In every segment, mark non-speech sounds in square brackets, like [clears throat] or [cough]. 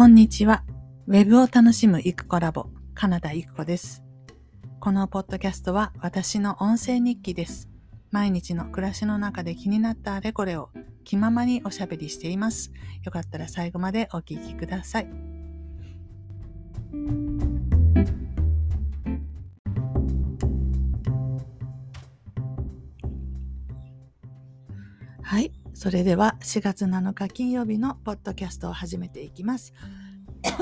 こんにちは。ウェブを楽しむイクコラボ、カナダイクコです。このポッドキャストは私の音声日記です。毎日の暮らしの中で気になったあれこれを気ままにおしゃべりしています。よかったら最後までお聞きください。それでは4月7日金曜日のポッドキャストを始めていきます。[coughs]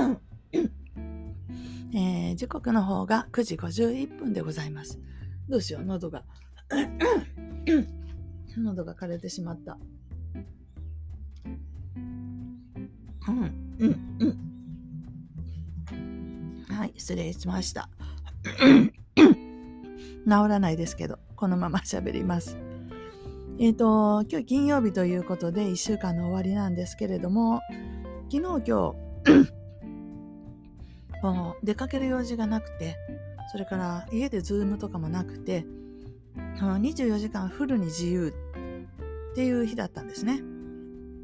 えー、時刻の方が9時51分でございます。どうしよう、喉が。[coughs] 喉が枯れてしまった。うん、うん、うん。はい、失礼しました。[coughs] 治らないですけど、このまま喋ります。えっ、ー、と、今日金曜日ということで1週間の終わりなんですけれども、昨日今日 [coughs] この出かける用事がなくて、それから家でズームとかもなくて、24時間フルに自由っていう日だったんですね。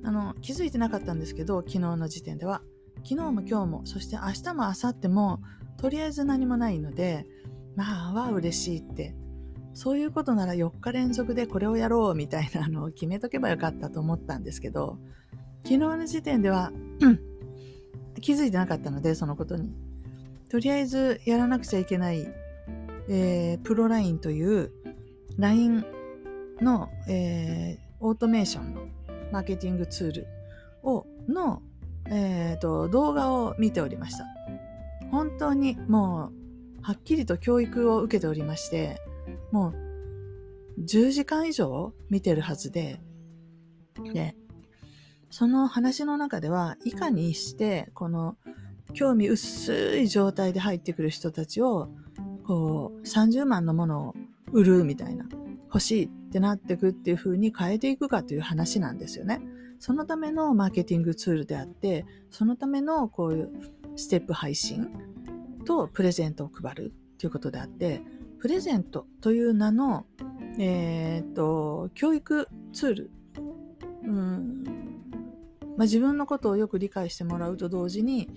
あの、気づいてなかったんですけど、昨日の時点では。昨日も今日も、そして明日も明後日も、とりあえず何もないので、まあ、は嬉しいってそういうことなら4日連続でこれをやろうみたいなのを決めとけばよかったと思ったんですけど、昨日の時点では、気づいてなかったので、そのことに。とりあえずやらなくちゃいけない、えー、プロラインという LINE の、えー、オートメーションのマーケティングツールを、の、えーと動画を見ておりました。本当にもう、はっきりと教育を受けておりまして、もう10時間以上見てるはずで、で、その話の中では、いかにしてこの興味薄い状態で入ってくる人たちを、こう、30万のものを売るみたいな、欲しいってなってくっていう風に変えていくかという話なんですよね。そのためのマーケティングツールであって、そのためのこういうステップ配信とプレゼントを配るっていうことであって、プレゼントという名の、えー、と、教育ツール。うんまあ、自分のことをよく理解してもらうと同時に、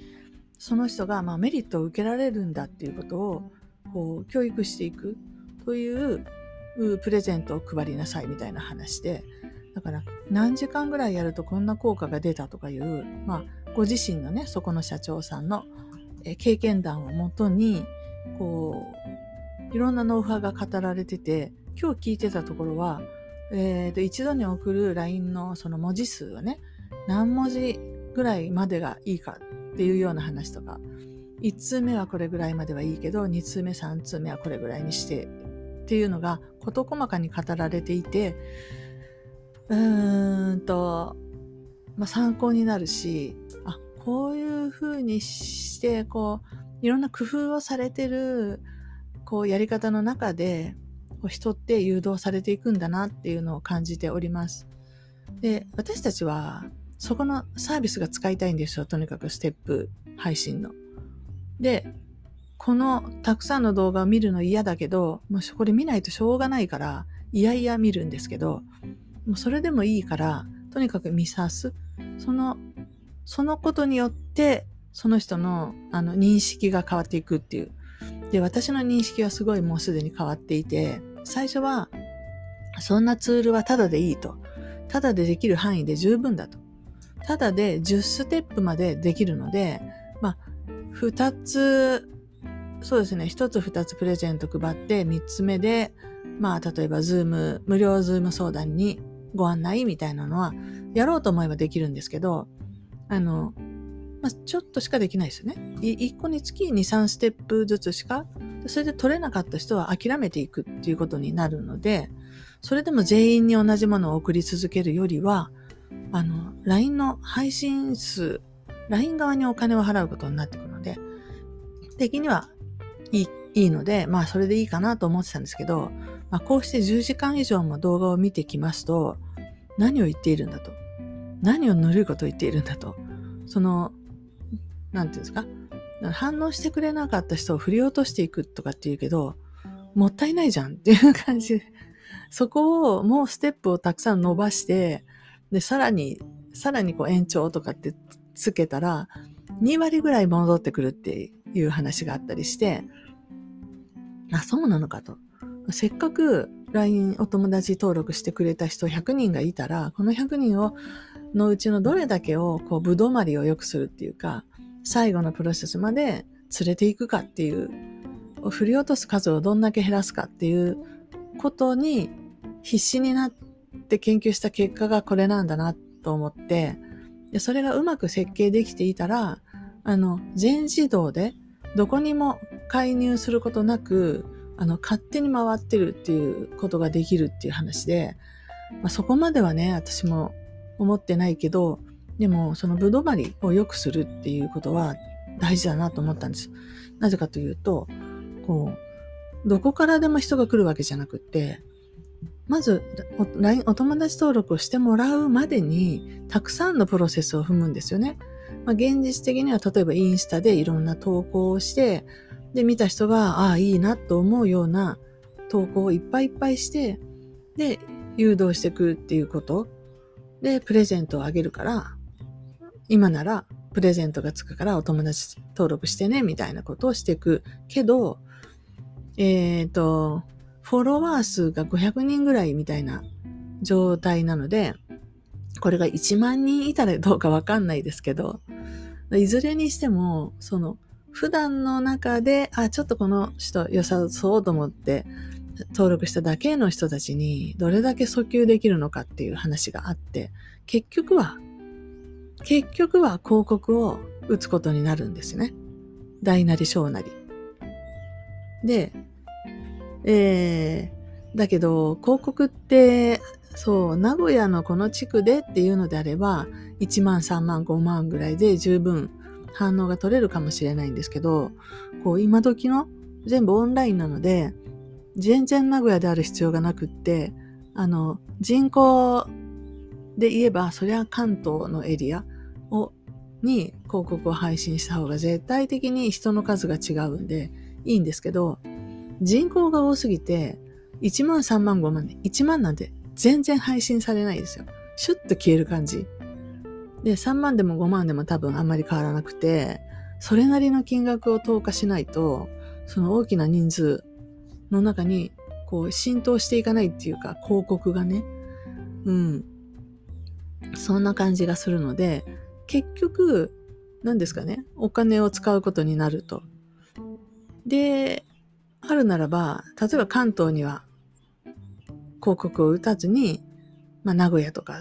その人がまあメリットを受けられるんだっていうことをこう教育していくというプレゼントを配りなさいみたいな話で、だから何時間ぐらいやるとこんな効果が出たとかいう、まあ、ご自身のね、そこの社長さんの経験談をもとに、こう、いろんなノウハウが語られてて、今日聞いてたところは、えー、と一度に送る LINE のその文字数はね、何文字ぐらいまでがいいかっていうような話とか、1通目はこれぐらいまではいいけど、2通目、3通目はこれぐらいにしてっていうのが事細かに語られていて、うーんと、まあ、参考になるし、あ、こういう風にして、こう、いろんな工夫をされてるこうやり方の中で人って誘導されていくんだなっていうのを感じております。で、私たちはそこのサービスが使いたいんですよ。とにかくステップ配信の。で、このたくさんの動画を見るの嫌だけど、もうこれ見ないとしょうがないから、いやいや見るんですけど、もうそれでもいいから、とにかく見さす。その、そのことによって、その人のあの認識が変わっていくっていうで、私の認識はすごいもうすでに変わっていて、最初は、そんなツールはただでいいと。ただでできる範囲で十分だと。ただで10ステップまでできるので、まあ、2つ、そうですね、1つ2つプレゼント配って、3つ目で、まあ、例えば、 Zoom、無料 Zoom 相談にご案内みたいなのは、やろうと思えばできるんですけど、あの、まあ、ちょっとしかできないですよね。1個につき2、3ステップずつしか、それで取れなかった人は諦めていくっていうことになるので、それでも全員に同じものを送り続けるよりは、あの、LINE の配信数、LINE 側にお金を払うことになってくるので、的にはいいいいので、まあそれでいいかなと思ってたんですけど、まあこうして10時間以上も動画を見てきますと、何を言っているんだと。何をぬるいことを言っているんだと。そのなんていうんですか？反応してくれなかった人を振り落としていくとかって言うけど、もったいないじゃんっていう感じ、[laughs] そこをもうステップをたくさん伸ばして、で、さらに、さらにこう延長とかってつけたら、2割ぐらい戻ってくるっていう話があったりして、あ、そうなのかと。せっかく LINE お友達登録してくれた人100人がいたら、この100人をのうちのどれだけを、こう、ぶどまりを良くするっていうか、最後のプロセスまで連れていくかっていう、振り落とす数をどんだけ減らすかっていうことに必死になって研究した結果がこれなんだなと思って、でそれがうまく設計できていたら、あの、全自動でどこにも介入することなく、あの、勝手に回ってるっていうことができるっていう話で、まあ、そこまではね、私も思ってないけど、でも、そのぶどまりを良くするっていうことは大事だなと思ったんです。なぜかというと、こう、どこからでも人が来るわけじゃなくて、まず、LINE お友達登録をしてもらうまでに、たくさんのプロセスを踏むんですよね。まあ、現実的には、例えばインスタでいろんな投稿をして、で、見た人が、ああ、いいなと思うような投稿をいっぱいいっぱいして、で、誘導していくっていうこと。で、プレゼントをあげるから、今ならプレゼントがつくからお友達登録してね、みたいなことをしていく。けど、えっ、ー、と、フォロワー数が500人ぐらいみたいな状態なので、これが1万人いたらどうかわかんないですけど、いずれにしても、その、普段の中で、あ、ちょっとこの人良さそうと思って登録しただけの人たちにどれだけ訴求できるのかっていう話があって、結局は、結局は広告を打つことになるんですね。大なり小なり。で、えー、だけど広告って、そう、名古屋のこの地区でっていうのであれば、1万、3万、5万ぐらいで十分反応が取れるかもしれないんですけど、こう今時の全部オンラインなので、全然名古屋である必要がなくって、あの、人口で言えば、そりゃ関東のエリアを、に広告を配信した方が絶対的に人の数が違うんでいいんですけど、人口が多すぎて、1万3万5万、1万なんて全然配信されないですよ。シュッと消える感じ。で、3万でも5万でも多分あんまり変わらなくて、それなりの金額を投下しないと、その大きな人数の中にこう浸透していかないっていうか広告がね、うん。そんな感じがするので、結局、何ですかね、お金を使うことになると。で、あるならば、例えば関東には広告を打たずに、まあ、名古屋とか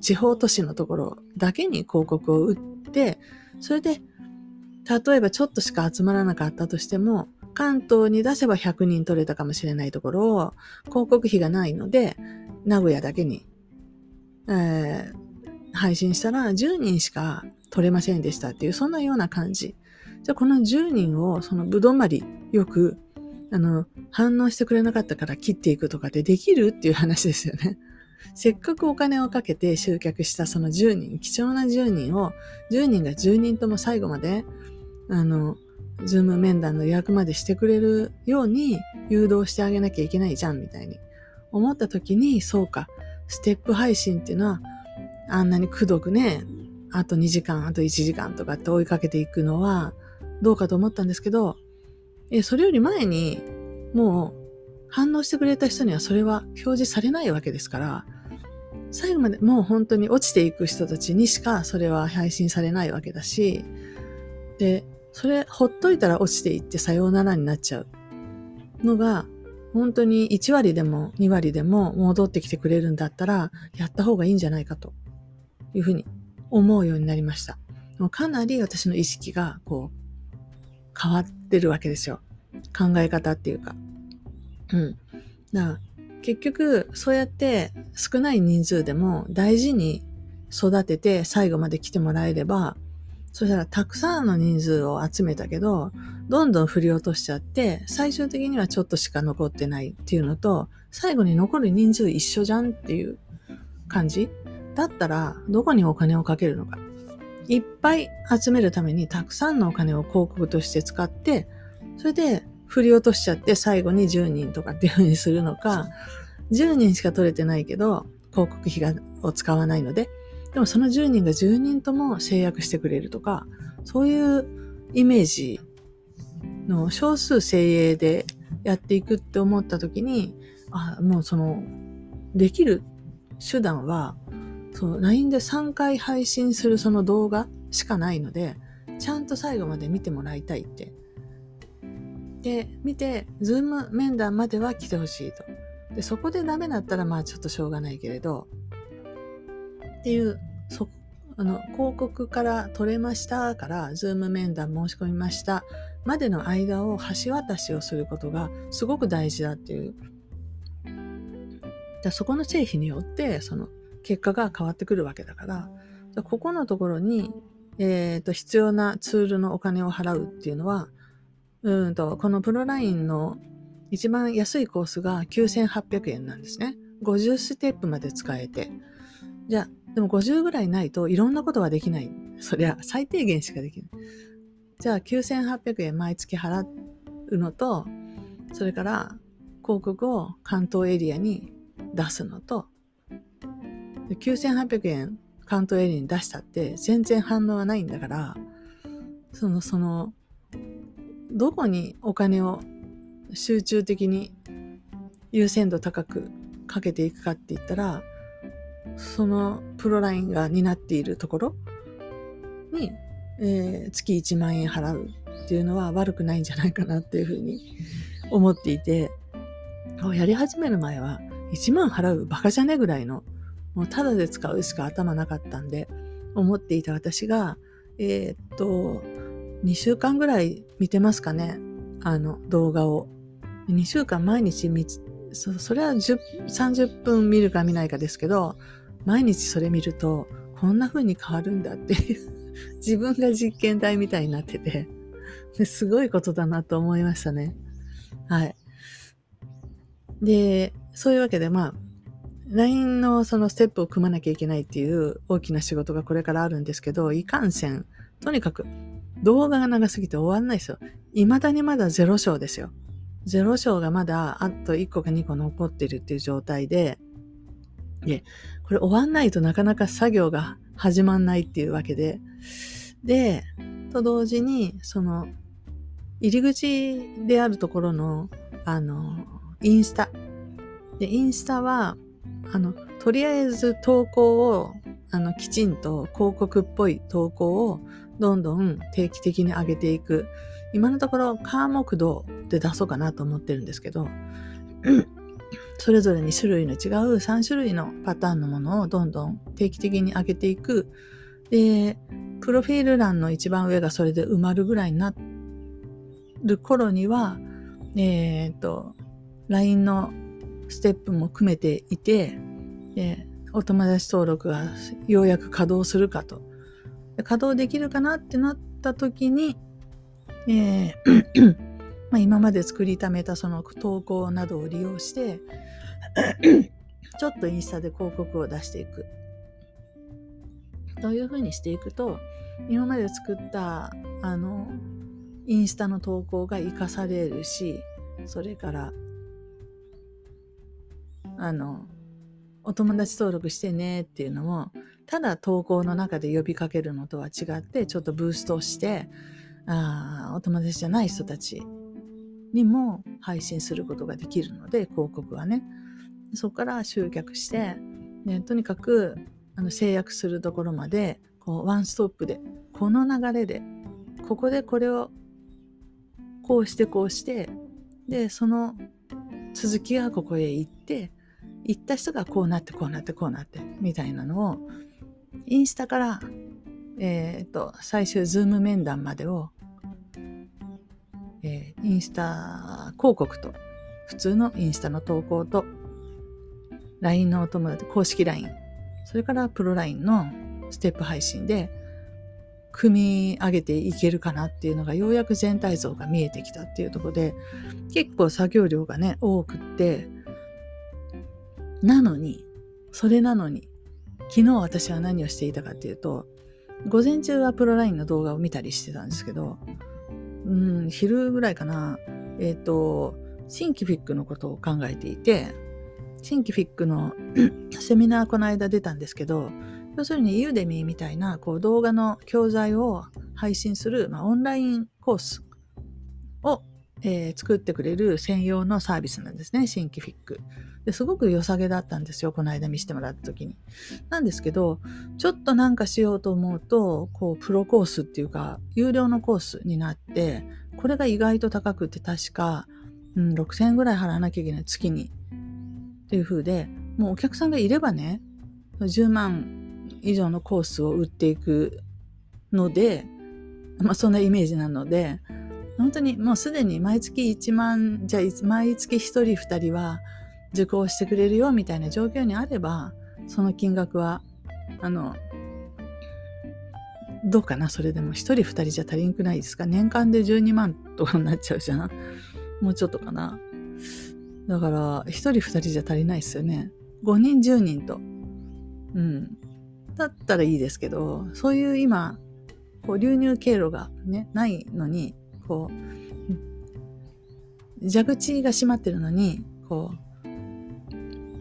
地方都市のところだけに広告を打って、それで、例えばちょっとしか集まらなかったとしても、関東に出せば100人取れたかもしれないところを、広告費がないので、名古屋だけに、えー、配信したら10人しか取れませんでしたっていう、そんなような感じ。じゃあこの10人をそのぶどまりよく、あの、反応してくれなかったから切っていくとかでできるっていう話ですよね。せっかくお金をかけて集客したその10人、貴重な10人を、10人が10人とも最後まで、あの、ズーム面談の予約までしてくれるように誘導してあげなきゃいけないじゃんみたいに思った時に、そうか、ステップ配信っていうのはあんなにくどくね、あと2時間、あと1時間とかって追いかけていくのはどうかと思ったんですけど、え、それより前にもう反応してくれた人にはそれは表示されないわけですから、最後までもう本当に落ちていく人たちにしかそれは配信されないわけだし、で、それほっといたら落ちていってさようならになっちゃうのが、本当に1割でも2割でも戻ってきてくれるんだったら、やった方がいいんじゃないかというふうに思うようになりました。かなり私の意識がこう変わってるわけですよ。考え方っていうか。うん。だから結局そうやって少ない人数でも大事に育てて最後まで来てもらえればそしたらたくさんの人数を集めたけど、どんどん振り落としちゃって、最終的にはちょっとしか残ってないっていうのと、最後に残る人数一緒じゃんっていう感じだったら、どこにお金をかけるのか。いっぱい集めるためにたくさんのお金を広告として使って、それで振り落としちゃって最後に10人とかっていう風にするのか、10人しか取れてないけど、広告費を使わないので、でもその10人が10人とも制約してくれるとか、そういうイメージの少数精鋭でやっていくって思った時に、あ、もうその、できる手段は、そう、LINE で3回配信するその動画しかないので、ちゃんと最後まで見てもらいたいって。で、見て、 Zoom 面談までは来てほしいと。で、そこでダメだったらまあちょっとしょうがないけれど、っていう、そ、あの、広告から取れましたから、 Zoom 面談申し込みましたまでの間を橋渡しをすることがすごく大事だっていう。だそこの製品によって、その結果が変わってくるわけだから、ここのところに、えっ、ー、と、必要なツールのお金を払うっていうのは、うんと、このプロラインの一番安いコースが9800円なんですね。50ステップまで使えて。じゃあ、でも50ぐらいないといろんなことはできない。そりゃ最低限しかできない。じゃあ9800円毎月払うのと、それから広告を関東エリアに出すのと、9800円関東エリアに出したって全然反応はないんだから、その、その、どこにお金を集中的に優先度高くかけていくかって言ったら、そのプロラインが担っているところに、えー、月1万円払うっていうのは悪くないんじゃないかなっていうふうに思っていて、やり始める前は1万払うバカじゃねぐらいの、もうただで使うしか頭なかったんで、思っていた私が、えー、っと、2週間ぐらい見てますかね。あの動画を。2週間毎日見そそれは30分見るか見ないかですけど、毎日それ見ると、こんな風に変わるんだっていう [laughs] 自分が実験台みたいになってて、すごいことだなと思いましたね。はい。で、そういうわけで、まあ、LINE のそのステップを組まなきゃいけないっていう大きな仕事がこれからあるんですけど、いかんせん、とにかく動画が長すぎて終わんないですよ。未だにまだゼロ章ですよ。ゼロ章がまだあと1個か2個残ってるっていう状態で、で、これ終わんないとなかなか作業が始まんないっていうわけで、で、と同時に、その、入り口であるところの、あの、インスタ。で、インスタは、あの、とりあえず投稿を、あの、きちんと広告っぽい投稿をどんどん定期的に上げていく。今のところ、カー木道で出そうかなと思ってるんですけど、[clears throat] それぞれに種類の違う3種類のパターンのものをどんどん定期的に上げていく。で、プロフィール欄の一番上がそれで埋まるぐらいになる頃には、えっ、ー、と、LINE のステップも組めていて、で、お友達登録がようやく稼働するかと。稼働できるかなってなった時に、えー [clears throat] まあ、今まで作りためたその投稿などを利用して [clears throat] ちょっとインスタで広告を出していく。というふうにしていくと今まで作ったあのインスタの投稿が活かされるしそれからあのお友達登録してねっていうのもただ投稿の中で呼びかけるのとは違ってちょっとブーストしてあお友達じゃない人たちにも配信することができるので広告はね。そこから集客して、ね、とにかくあの制約するところまでこうワンストップでこの流れでここでこれをこうしてこうしてでその続きがここへ行って行った人がこうなってこうなってこうなってみたいなのをインスタからえっ、ー、と最終 Zoom 面談までをえー、インスタ広告と、普通のインスタの投稿と、LINE のお友達、公式 LINE、それからプロ LINE のステップ配信で、組み上げていけるかなっていうのがようやく全体像が見えてきたっていうとこで結構作業量がね多くってなのにそれなのに昨日私は何をしていたかっていうと午前中はプロラインの動画を見たりしてたんですけどうん、昼ぐらいかな、えっ、ー、と、シンキフィックのことを考えていて、シンキフィックの [coughs] セミナーこの間出たんですけど、要するにユーデミーみたいなこう動画の教材を配信する、まあ、オンラインコースを、えー、作ってくれる専用のサービスなんですね、シンキフィック。ですごく良さげだったんですよ、この間見せてもらった時に。なんですけど、ちょっとなんかしようと思うと、こう、プロコースっていうか、有料のコースになって、これが意外と高くて確か、うん、6000円ぐらい払わなきゃいけない月に。っていう風で、もうお客さんがいればね、10万以上のコースを売っていくので、まあそんなイメージなので、本当にもうすでに毎月1万、じゃあ毎月1人2人は受講してくれるよみたいな状況にあれば、その金額は、あの、どうかな？それでも1人2人じゃ足りんくないですか？年間で12万とかになっちゃうじゃん？もうちょっとかな？だから、1人2人じゃ足りないですよね。5人10人と。うん。だったらいいですけど、そういう今、こう流入経路がね、ないのに、こう、蛇口が閉まってるのに、こう、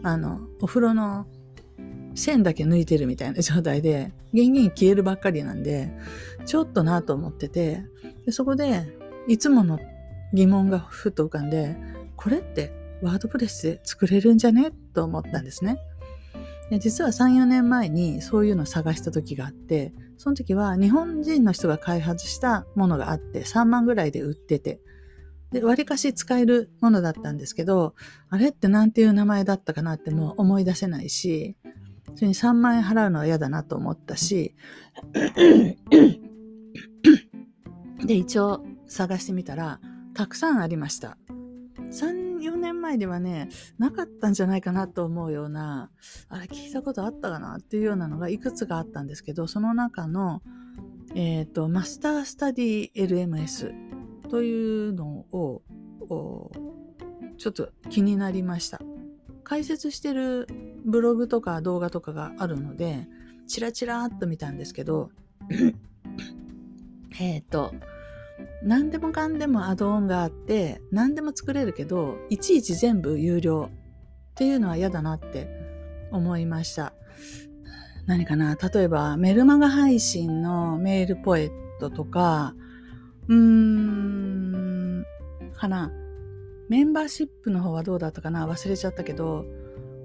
あの、お風呂の線だけ抜いてるみたいな状態で、現金消えるばっかりなんで、ちょっとなと思ってて、でそこで、いつもの疑問がふっと浮かんで、これってワードプレスで作れるんじゃねと思ったんですね。実は3、4年前にそういうのを探した時があって、その時は日本人の人が開発したものがあって3万ぐらいで売ってて、で、割かし使えるものだったんですけど、あれって何ていう名前だったかなってもう思い出せないし、それに3万円払うのは嫌だなと思ったし、[coughs] で、一応探してみたら、たくさんありました。3、4年前ではね、なかったんじゃないかなと思うような、あれ聞いたことあったかなっていうようなのがいくつかあったんですけど、その中の、えっ、ー、と、マスタースタディ LMS というのを、ちょっと気になりました。解説してるブログとか動画とかがあるので、チラチラっと見たんですけど、[laughs] えっと、何でもかんでもアドオンがあって何でも作れるけどいちいち全部有料っていうのは嫌だなって思いました何かな？例えばメルマガ配信のメールポエットとかうーん。かな。メンバーシップの方はどうだったかな？忘れちゃったけど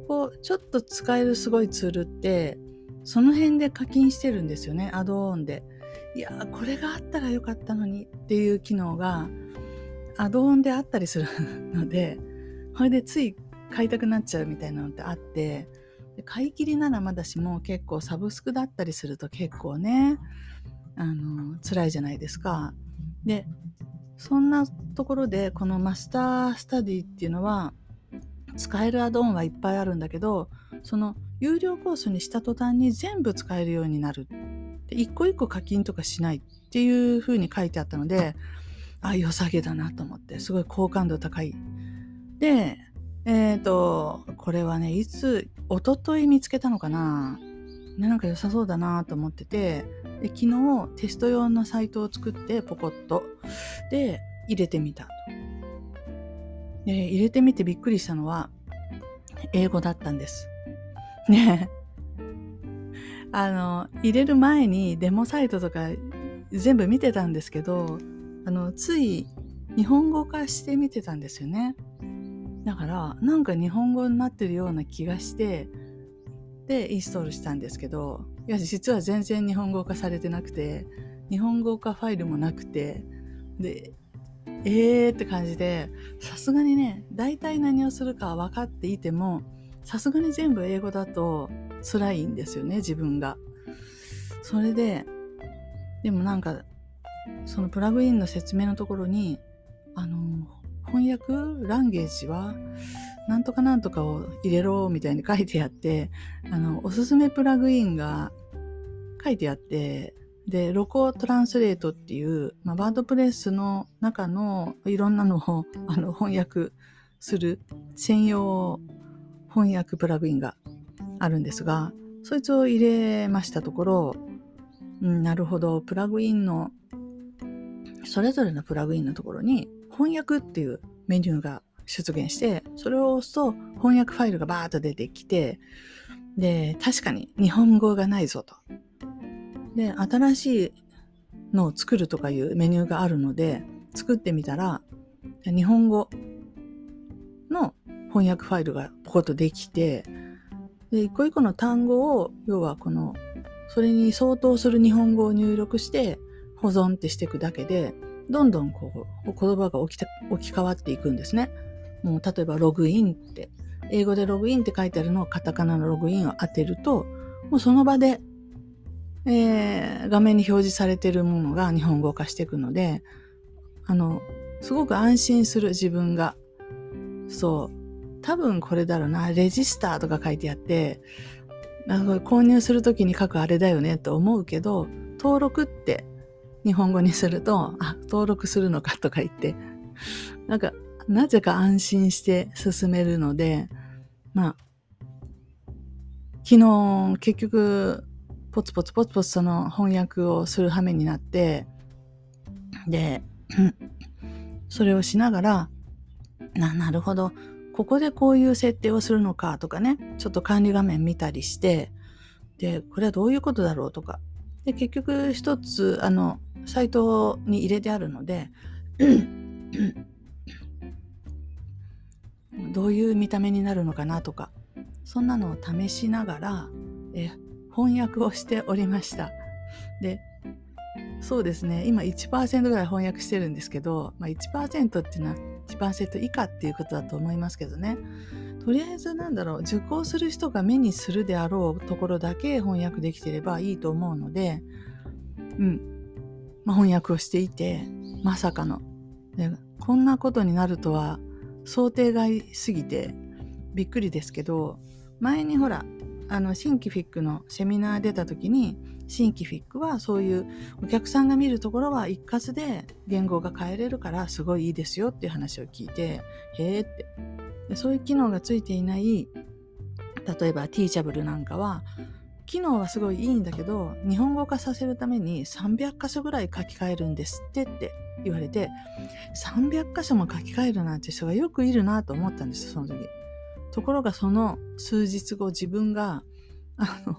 こうちょっと使えるすごいツールってその辺で課金してるんですよね。アドオンで。いやこれがあったらよかったのに。っていう機能がアドオンであったりする [laughs] のでこれでつい買いたくなっちゃうみたいなのってあって買い切りならまだしも結構サブスクだったりすると結構ねあの辛いじゃないですか。でそんなところでこのマスタースタディっていうのは使えるアドオンはいっぱいあるんだけどその有料コースにした途端に全部使えるようになる。で一個一個課金とかしないっていう風に書いてあったのでああ良さげだなと思ってすごい好感度高い。でえっ、ー、とこれはねいつ一昨日見つけたのかな。ね、なんか良さそうだなと思っててで昨日テスト用のサイトを作ってポコッと。で入れてみたで入れてみてびっくりしたのは英語だったんです。ね。あの入れる前にデモサイトとか全部見てたんですけどあのつい日本語化して見てたんですよね。だからなんか日本語になってるような気がしてでインストールしたんですけどいや実は全然日本語化されてなくて日本語化ファイルもなくてでえーって感じでさすがにね大体何をするか分かっていてもさすがに全部英語だと辛いんですよね自分が。それででもなんかそのプラグインの説明のところにあの翻訳ランゲージはなんとかなんとかを入れろみたいに書いてあってあのおすすめプラグインが書いてあってでロコトランスレートっていう、まあ、ワードプレスの中のいろんなのを [laughs] あの翻訳する専用翻訳プラグインがあるんですが、そいつを入れましたところ、うん、なるほど、プラグインの、それぞれのプラグインのところに翻訳っていうメニューが出現して、それを押すと翻訳ファイルがバーッと出てきて、で、確かに日本語がないぞと。で、新しいのを作るとかいうメニューがあるので、作ってみたら、日本語の翻訳ファイルがポコッとできて、で、一個一個の単語を、要はこの、それに相当する日本語を入力して保存ってしていくだけで、どんどんこう、言葉が置き置き換わっていくんですね。もう例えばログインって、英語でログインって書いてあるのをカタカナのログインを当てると、もうその場で、えー、画面に表示されているものが日本語化していくので、あの、すごく安心する自分が。そう。多分これだろうな、レジスターとか書いてあって、なんか購入するときに書くあれだよねと思うけど、登録って日本語にすると、あ、登録するのかとか言って、なんかなぜか安心して進めるので、まあ、昨日結局、ポツポツポツポツその翻訳をする羽目になって、で、[clears throat] それをしながら、な、なるほど。ここでこういう設定をするのかとかね、ちょっと管理画面見たりして、で、これはどういうことだろうとか。で、結局一つ、あの、サイトに入れてあるので、どういう見た目になるのかなとかそんなのを試しながらえ翻訳をしておりました。でそうですね。今1%ぐらい翻訳してるんですけど、まあ、1%っていうのは1%以下っていうことだと思いますけどね。とりあえずなんだろう受講する人が目にするであろうところだけ翻訳できてればいいと思うのでうん、まあ、翻訳をしていてまさかの。でこんなことになるとは想定外すぎてびっくりですけど前にほらあのシンキフィックのセミナー出た時にシンキフィックはそういうお客さんが見るところは一括で言語が変えれるからすごいいいですよっていう話を聞いてへえって。そういう機能がついていない例えばティーチャブルなんかは機能はすごいいいんだけど日本語化させるために300箇所ぐらい書き換えるんですってって言われて300箇所も書き換えるなんて人がよくいるなと思ったんですその時。ところがその数日後自分があの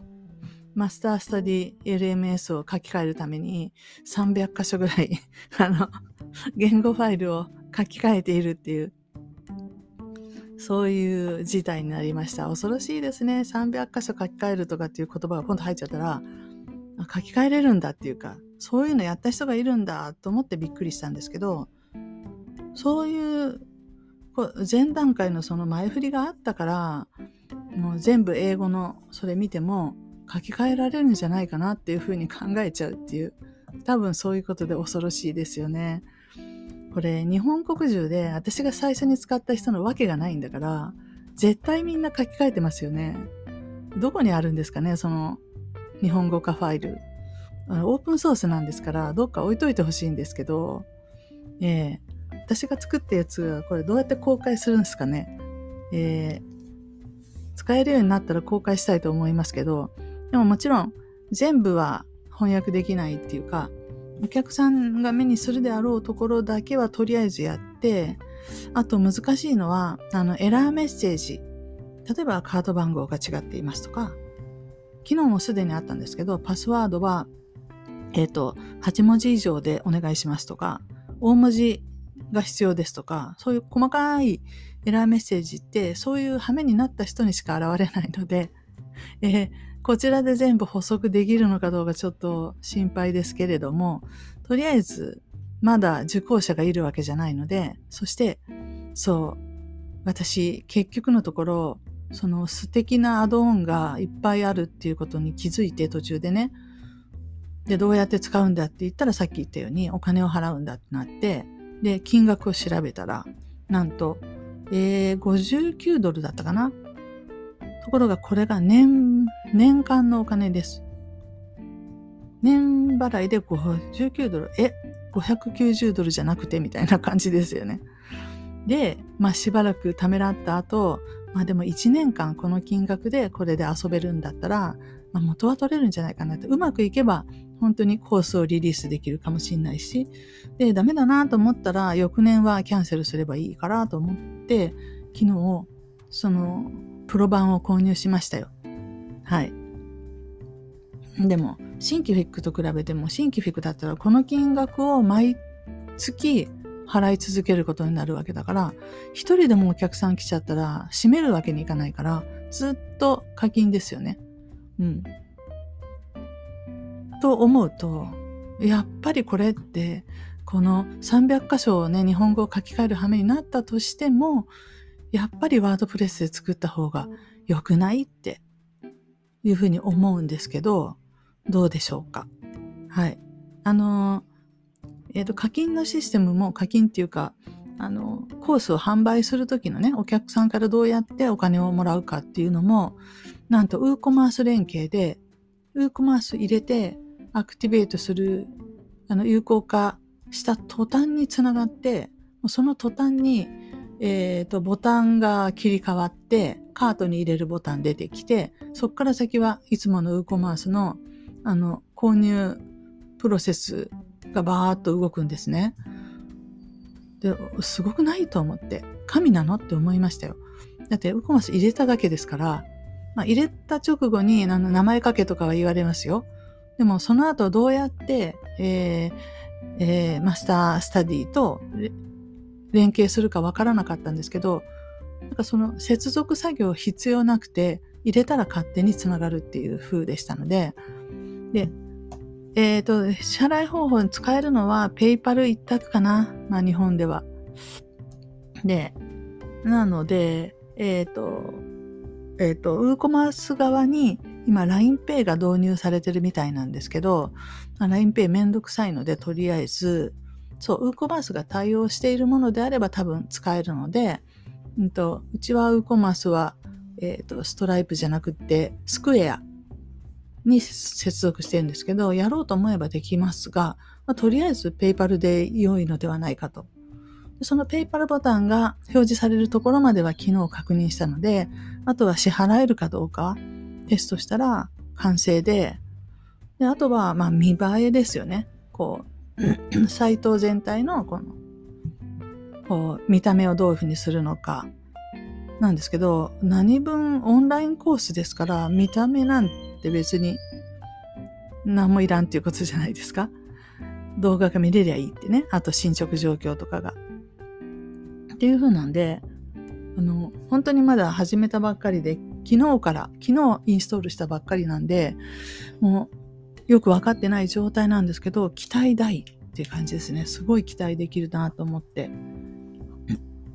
マスタースタディ LMS を書き換えるために300箇所ぐらいあの言語ファイルを書き換えているっていうそういう事態になりました。恐ろしいですね。300箇所書き換えるとかっていう言葉が今度入っちゃったら、書き換えれるんだっていうか、そういうのやった人がいるんだと思ってびっくりしたんですけど、そういう前段階のその前振りがあったから、もう全部英語のそれ見ても書き換えられるんじゃないかなっていうふうに考えちゃうっていう、多分そういうことで恐ろしいですよね。これ日本国中で私が最初に使った人のわけがないんだから、絶対みんな書き換えてますよね。どこにあるんですかね、その日本語化ファイル。オープンソースなんですから、どっか置いといてほしいんですけど、えー、私が作ったやつはこれどうやって公開するんですかね。えー、使えるようになったら公開したいと思いますけど、でももちろん全部は翻訳できないっていうか、お客さんが目にするであろうところだけはとりあえずやって、あと難しいのは、あの、エラーメッセージ。例えばカード番号が違っていますとか、昨日もすでにあったんですけど、パスワードは、えっ、ー、と、8文字以上でお願いしますとか、大文字が必要ですとか、そういう細かいエラーメッセージって、そういう羽目になった人にしか現れないので、えー、こちらで全部補足できるのかどうかちょっと心配ですけれども、とりあえずまだ受講者がいるわけじゃないので、そして、そう、私、結局のところ、その素敵なアドオンがいっぱいあるっていうことに気づいて途中でね、で、どうやって使うんだって言ったらさっき言ったようにお金を払うんだってなって、で、金額を調べたら、なんと、えー、59ドルだったかなところがこれが年、年間のお金です。年払いで59ドル、え、590ドルじゃなくてみたいな感じですよね。で、まあしばらくためらった後、まあでも1年間この金額でこれで遊べるんだったら、まあ、元は取れるんじゃないかなって、うまくいけば本当にコースをリリースできるかもしれないし、で、ダメだなと思ったら翌年はキャンセルすればいいからと思って、昨日、そのプロ版を購入しましたよ。はい。でも、新規フィックと比べても、新規フィックだったらこの金額を毎月払い続けることになるわけだから、一人でもお客さん来ちゃったら閉めるわけにいかないから、ずっと課金ですよね。うん。と思うと、やっぱりこれって、この300箇所をね、日本語を書き換える羽目になったとしても、やっぱりワードプレスで作った方が良くないっていうふうに思うんですけど、どうでしょうか？はい。あの、えっ、ー、と、課金のシステムも課金っていうか、あの、コースを販売するときのね、お客さんからどうやってお金をもらうかっていうのも、なんと、ウーコマース連携で、ウーコマース入れて、アクティベートする、あの、有効化した途端につながって、その途端に、えっ、ー、と、ボタンが切り替わって、カートに入れるボタン出てきて、そこから先はいつものウーコマースの、あの、購入プロセスがバーっと動くんですね。で、すごくないと思って、神なのって思いましたよ。だって、ウーコマース入れただけですから、まあ、入れた直後にあの名前かけとかは言われますよ。でも、その後どうやって、えーえー、マスタースタディと連携するかわからなかったんですけど、なんかその接続作業必要なくて、入れたら勝手につながるっていう風でしたので、で、えっ、ー、と、支払い方法に使えるのはペイパル一択かな。まあ日本では。で、なので、えっ、ー、と、えっ、ー、と、ウーコマース側に今 LINEPay が導入されてるみたいなんですけど、LINEPay めんどくさいので、とりあえず、そう、ウーコマースが対応しているものであれば多分使えるので、うんと、うちはウーコマースは、えっ、ー、と、ストライプじゃなくて、スクエアに接続してるんですけど、やろうと思えばできますが、まあ、とりあえずペイパルで良いのではないかと。そのペイパルボタンが表示されるところまでは昨日確認したので、あとは支払えるかどうかテストしたら完成で、であとはまあ見栄えですよね。こう、サイト全体のこの、こう、見た目をどういうふうにするのか、なんですけど、何分オンラインコースですから、見た目なんて別に何もいらんっていうことじゃないですか。動画が見れりゃいいってね。あと進捗状況とかが。っていう風なんで、あの、本当にまだ始めたばっかりで、昨日から、昨日インストールしたばっかりなんで、もうよくわかってない状態なんですけど、期待大っていう感じですね。すごい期待できるなと思って。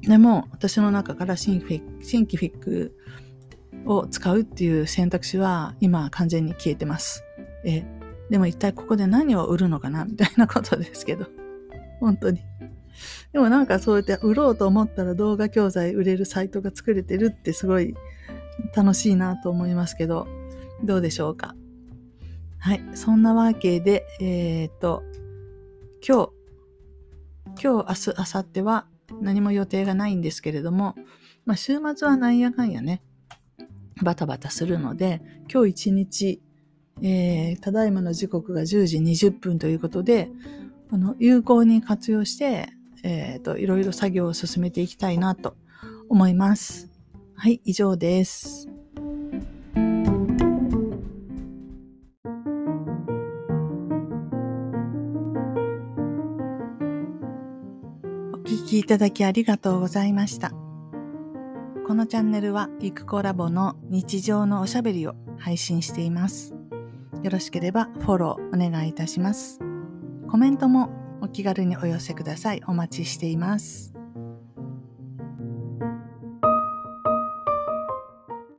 でも、私の中からシンフィシンキフィックを使うっていう選択肢は今完全に消えてます。えでも一体ここで何を売るのかな？みたいなことですけど。本当に。でもなんかそうやって売ろうと思ったら動画教材売れるサイトが作れてるってすごい楽しいなと思いますけど、どうでしょうか？はい。そんなわけで、えっ、ー、と、今日、今日、明日、明後日は何も予定がないんですけれども、まあ、週末はなんやかんやね、バタバタするので、今日一日、えー、ただいまの時刻が10時20分ということで、この有効に活用して、えっ、ー、と、いろいろ作業を進めていきたいなと思います。はい、以上です。きいただきありがとうございました。このチャンネルはゆくコラボの日常のおしゃべりを配信しています。よろしければフォローお願いいたします。コメントもお気軽にお寄せください。お待ちしています。